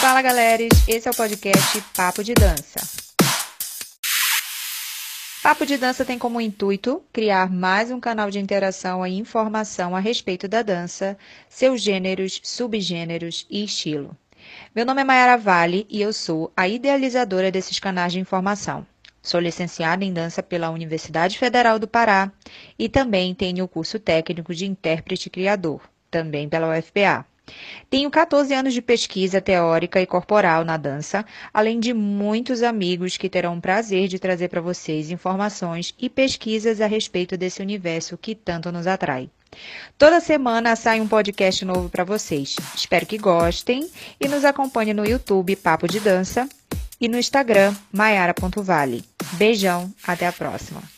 Fala, galera! Esse é o podcast Papo de Dança. Papo de Dança tem como intuito criar mais um canal de interação e informação a respeito da dança, seus gêneros, subgêneros e estilo. Meu nome é Mayara Vale e eu sou a idealizadora desses canais de informação. Sou licenciada em dança pela Universidade Federal do Pará e também tenho o curso técnico de intérprete criador, também pela UFPA. Tenho 14 anos de pesquisa teórica e corporal na dança, além de muitos amigos que terão o prazer de trazer para vocês informações e pesquisas a respeito desse universo que tanto nos atrai. Toda semana sai um podcast novo para vocês. Espero que gostem e nos acompanhem no YouTube Papo de Dança e no Instagram maiara.vale. Beijão, até a próxima.